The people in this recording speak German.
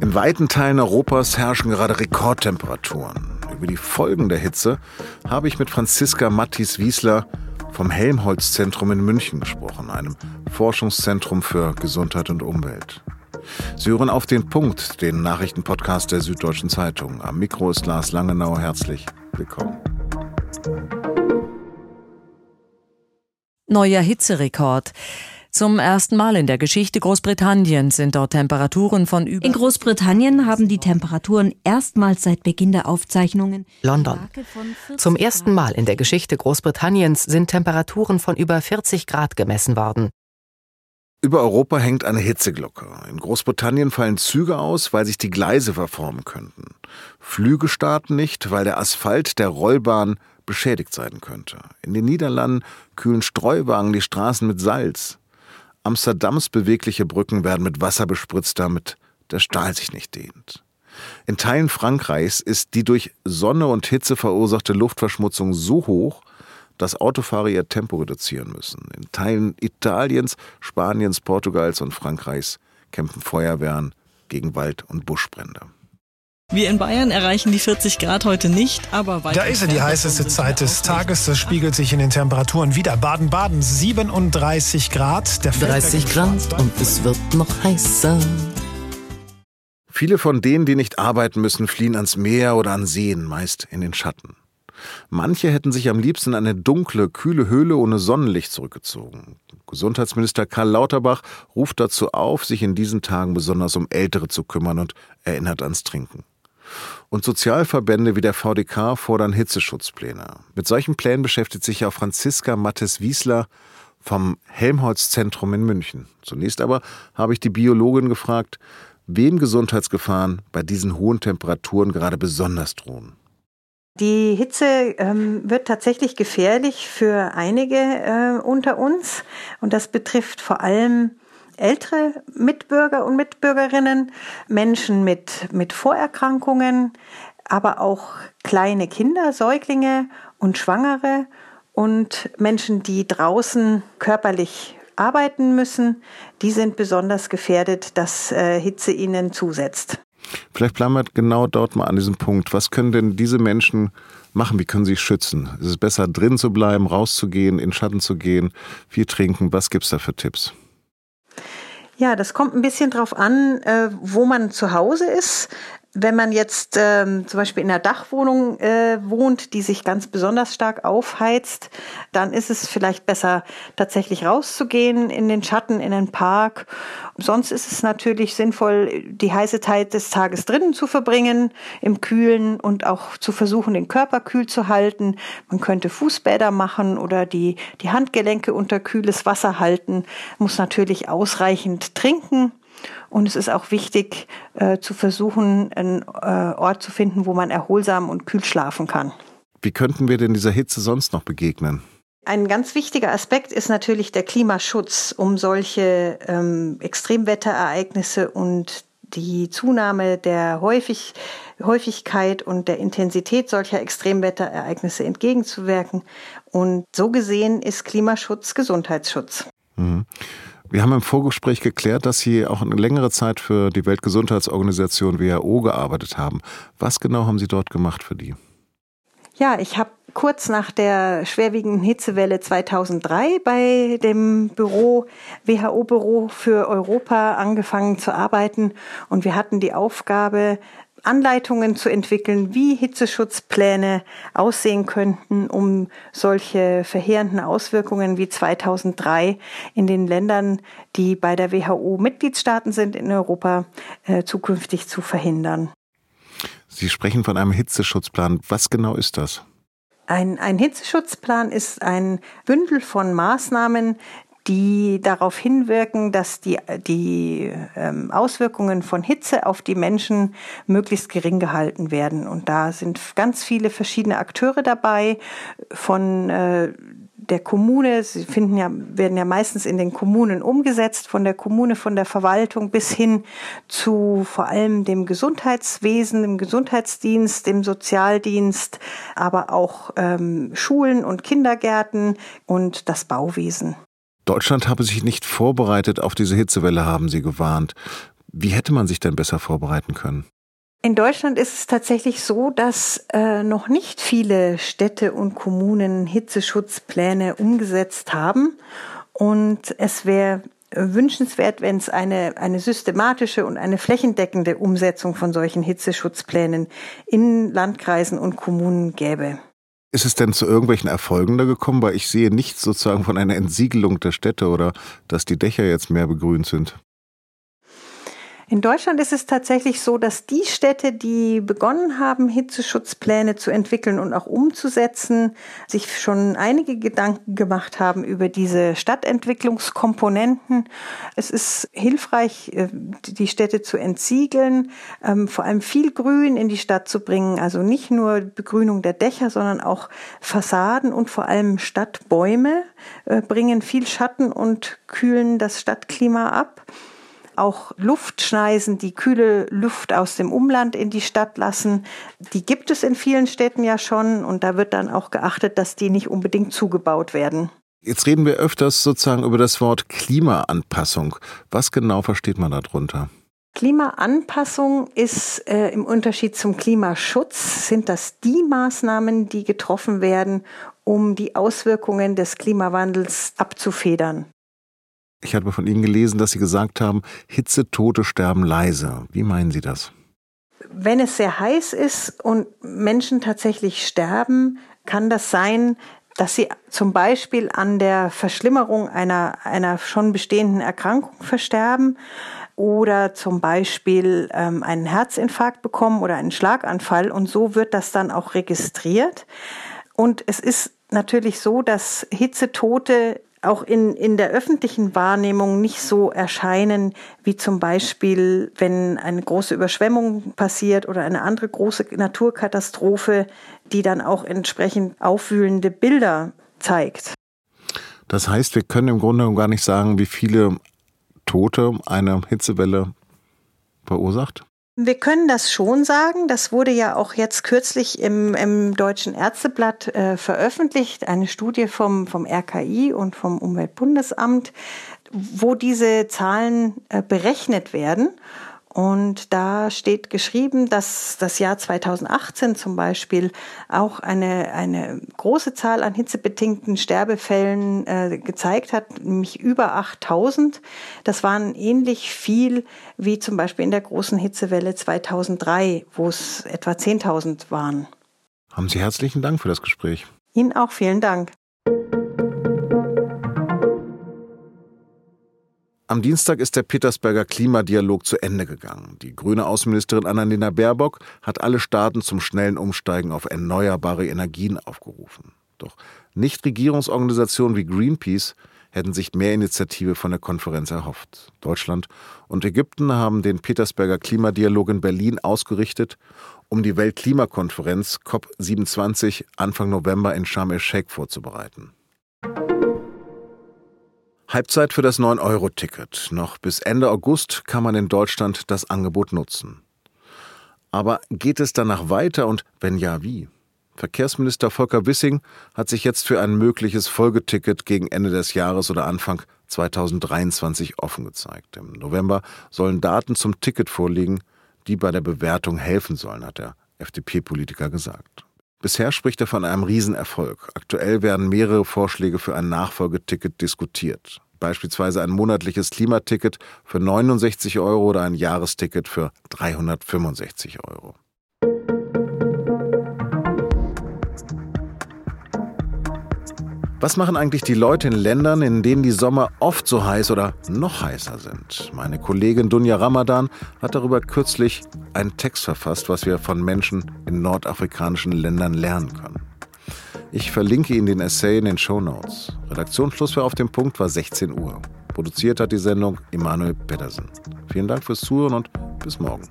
In weiten Teilen Europas herrschen gerade Rekordtemperaturen. Über die Folgen der Hitze habe ich mit Franziska Mattis-Wiesler vom Helmholtz-Zentrum in München gesprochen, einem Forschungszentrum für Gesundheit und Umwelt. Sie hören auf den Punkt, den Nachrichtenpodcast der Süddeutschen Zeitung. Am Mikro ist Lars Langenau. Herzlich willkommen. Neuer Hitzerekord. Zum ersten Mal in der Geschichte Großbritanniens sind dort Temperaturen von über. In Großbritannien haben die Temperaturen erstmals seit Beginn der Aufzeichnungen. London. Zum ersten Mal in der Geschichte Großbritanniens sind Temperaturen von über 40 Grad gemessen worden. Über Europa hängt eine Hitzeglocke. In Großbritannien fallen Züge aus, weil sich die Gleise verformen könnten. Flüge starten nicht, weil der Asphalt der Rollbahn beschädigt sein könnte. In den Niederlanden kühlen Streuwagen die Straßen mit Salz. Amsterdams bewegliche Brücken werden mit Wasser bespritzt, damit der Stahl sich nicht dehnt. In Teilen Frankreichs ist die durch Sonne und Hitze verursachte Luftverschmutzung so hoch, dass Autofahrer ihr Tempo reduzieren müssen. In Teilen Italiens, Spaniens, Portugals und Frankreichs kämpfen Feuerwehren gegen Wald- und Buschbrände. Wir in Bayern erreichen die 40 Grad heute nicht, aber weiter. Da ist sie, die heißeste Zeit des Tages. Das spiegelt sich in den Temperaturen wieder. Baden-Baden 37 Grad. Der 30 Grad und es wird noch heißer. Viele von denen, die nicht arbeiten müssen, fliehen ans Meer oder an Seen, meist in den Schatten. Manche hätten sich am liebsten in eine dunkle, kühle Höhle ohne Sonnenlicht zurückgezogen. Gesundheitsminister Karl Lauterbach ruft dazu auf, sich in diesen Tagen besonders um Ältere zu kümmern und erinnert ans Trinken. Und Sozialverbände wie der VDK fordern Hitzeschutzpläne. Mit solchen Plänen beschäftigt sich auch Franziska Mattes-Wiesler vom Helmholtz-Zentrum in München. Zunächst aber habe ich die Biologin gefragt, wem Gesundheitsgefahren bei diesen hohen Temperaturen gerade besonders drohen. Die Hitze ähm, wird tatsächlich gefährlich für einige äh, unter uns und das betrifft vor allem ältere Mitbürger und Mitbürgerinnen, Menschen mit, mit Vorerkrankungen, aber auch kleine Kinder, Säuglinge und Schwangere und Menschen, die draußen körperlich arbeiten müssen, die sind besonders gefährdet, dass äh, Hitze ihnen zusetzt. Vielleicht bleiben wir genau dort mal an diesem Punkt. Was können denn diese Menschen machen? Wie können sie sich schützen? Ist es besser, drin zu bleiben, rauszugehen, in Schatten zu gehen, viel trinken? Was gibt es da für Tipps? Ja, das kommt ein bisschen drauf an, äh, wo man zu Hause ist. Wenn man jetzt ähm, zum Beispiel in einer Dachwohnung äh, wohnt, die sich ganz besonders stark aufheizt, dann ist es vielleicht besser, tatsächlich rauszugehen in den Schatten, in den Park. Sonst ist es natürlich sinnvoll, die heiße Zeit des Tages drinnen zu verbringen, im Kühlen und auch zu versuchen, den Körper kühl zu halten. Man könnte Fußbäder machen oder die, die Handgelenke unter kühles Wasser halten, muss natürlich ausreichend trinken und es ist auch wichtig äh, zu versuchen, einen äh, Ort zu finden, wo man erholsam und kühl schlafen kann. Wie könnten wir denn dieser Hitze sonst noch begegnen? Ein ganz wichtiger Aspekt ist natürlich der Klimaschutz, um solche ähm, Extremwetterereignisse und die Zunahme der Häufig, Häufigkeit und der Intensität solcher Extremwetterereignisse entgegenzuwirken. Und so gesehen ist Klimaschutz Gesundheitsschutz. Mhm. Wir haben im Vorgespräch geklärt, dass Sie auch eine längere Zeit für die Weltgesundheitsorganisation WHO gearbeitet haben. Was genau haben Sie dort gemacht für die? Ja, ich habe kurz nach der schwerwiegenden Hitzewelle 2003 bei dem Büro, WHO-Büro für Europa angefangen zu arbeiten und wir hatten die Aufgabe, Anleitungen zu entwickeln, wie Hitzeschutzpläne aussehen könnten, um solche verheerenden Auswirkungen wie 2003 in den Ländern, die bei der WHO Mitgliedstaaten sind in Europa, äh, zukünftig zu verhindern. Sie sprechen von einem Hitzeschutzplan. Was genau ist das? Ein, ein Hitzeschutzplan ist ein Bündel von Maßnahmen, die darauf hinwirken, dass die, die ähm, Auswirkungen von Hitze auf die Menschen möglichst gering gehalten werden. Und da sind ganz viele verschiedene Akteure dabei, von äh, der Kommune, sie finden ja, werden ja meistens in den Kommunen umgesetzt, von der Kommune, von der Verwaltung bis hin zu vor allem dem Gesundheitswesen, dem Gesundheitsdienst, dem Sozialdienst, aber auch ähm, Schulen und Kindergärten und das Bauwesen. Deutschland habe sich nicht vorbereitet auf diese Hitzewelle, haben Sie gewarnt. Wie hätte man sich denn besser vorbereiten können? In Deutschland ist es tatsächlich so, dass äh, noch nicht viele Städte und Kommunen Hitzeschutzpläne umgesetzt haben. Und es wäre wünschenswert, wenn es eine, eine systematische und eine flächendeckende Umsetzung von solchen Hitzeschutzplänen in Landkreisen und Kommunen gäbe. Ist es denn zu irgendwelchen Erfolgen da gekommen? Weil ich sehe nichts sozusagen von einer Entsiegelung der Städte oder dass die Dächer jetzt mehr begrünt sind. In Deutschland ist es tatsächlich so, dass die Städte, die begonnen haben, Hitzeschutzpläne zu entwickeln und auch umzusetzen, sich schon einige Gedanken gemacht haben über diese Stadtentwicklungskomponenten. Es ist hilfreich, äh, die Städte zu entsiegeln, ähm, vor allem viel Grün in die Stadt zu bringen. Also nicht nur Begrünung der Dächer, sondern auch Fassaden und vor allem Stadtbäume äh, bringen viel Schatten und kühlen das Stadtklima ab auch Luftschneisen, die kühle Luft aus dem Umland in die Stadt lassen. Die gibt es in vielen Städten ja schon und da wird dann auch geachtet, dass die nicht unbedingt zugebaut werden. Jetzt reden wir öfters sozusagen über das Wort Klimaanpassung. Was genau versteht man darunter? Klimaanpassung ist äh, im Unterschied zum Klimaschutz, sind das die Maßnahmen, die getroffen werden, um die Auswirkungen des Klimawandels abzufedern. Ich hatte von Ihnen gelesen, dass Sie gesagt haben, Hitzetote sterben leise. Wie meinen Sie das? Wenn es sehr heiß ist und Menschen tatsächlich sterben, kann das sein, dass sie zum Beispiel an der Verschlimmerung einer, einer schon bestehenden Erkrankung versterben oder zum Beispiel ähm, einen Herzinfarkt bekommen oder einen Schlaganfall und so wird das dann auch registriert. Und es ist natürlich so, dass Hitzetote auch in, in der öffentlichen Wahrnehmung nicht so erscheinen, wie zum Beispiel, wenn eine große Überschwemmung passiert oder eine andere große Naturkatastrophe, die dann auch entsprechend aufwühlende Bilder zeigt. Das heißt, wir können im Grunde gar nicht sagen, wie viele Tote eine Hitzewelle verursacht? Wir können das schon sagen. Das wurde ja auch jetzt kürzlich im, im Deutschen Ärzteblatt äh, veröffentlicht, eine Studie vom, vom RKI und vom Umweltbundesamt, wo diese Zahlen äh, berechnet werden. Und da steht geschrieben, dass das Jahr 2018 zum Beispiel auch eine, eine große Zahl an hitzebedingten Sterbefällen äh, gezeigt hat, nämlich über 8000. Das waren ähnlich viel wie zum Beispiel in der großen Hitzewelle 2003, wo es etwa 10.000 waren. Haben Sie herzlichen Dank für das Gespräch. Ihnen auch vielen Dank. Am Dienstag ist der Petersberger Klimadialog zu Ende gegangen. Die grüne Außenministerin Annalena Baerbock hat alle Staaten zum schnellen Umsteigen auf erneuerbare Energien aufgerufen. Doch Nichtregierungsorganisationen wie Greenpeace hätten sich mehr Initiative von der Konferenz erhofft. Deutschland und Ägypten haben den Petersberger Klimadialog in Berlin ausgerichtet, um die Weltklimakonferenz COP27 Anfang November in Sharm el-Sheikh vorzubereiten. Halbzeit für das 9-Euro-Ticket. Noch bis Ende August kann man in Deutschland das Angebot nutzen. Aber geht es danach weiter und wenn ja, wie? Verkehrsminister Volker Wissing hat sich jetzt für ein mögliches Folgeticket gegen Ende des Jahres oder Anfang 2023 offen gezeigt. Im November sollen Daten zum Ticket vorliegen, die bei der Bewertung helfen sollen, hat der FDP-Politiker gesagt. Bisher spricht er von einem Riesenerfolg. Aktuell werden mehrere Vorschläge für ein Nachfolgeticket diskutiert beispielsweise ein monatliches Klimaticket für 69 Euro oder ein Jahresticket für 365 Euro. Was machen eigentlich die Leute in Ländern, in denen die Sommer oft so heiß oder noch heißer sind? Meine Kollegin Dunja Ramadan hat darüber kürzlich einen Text verfasst, was wir von Menschen in nordafrikanischen Ländern lernen können. Ich verlinke Ihnen den Essay in den Show Notes. Redaktionsschluss für Auf dem Punkt war 16 Uhr. Produziert hat die Sendung Emanuel Pedersen. Vielen Dank fürs Zuhören und bis morgen.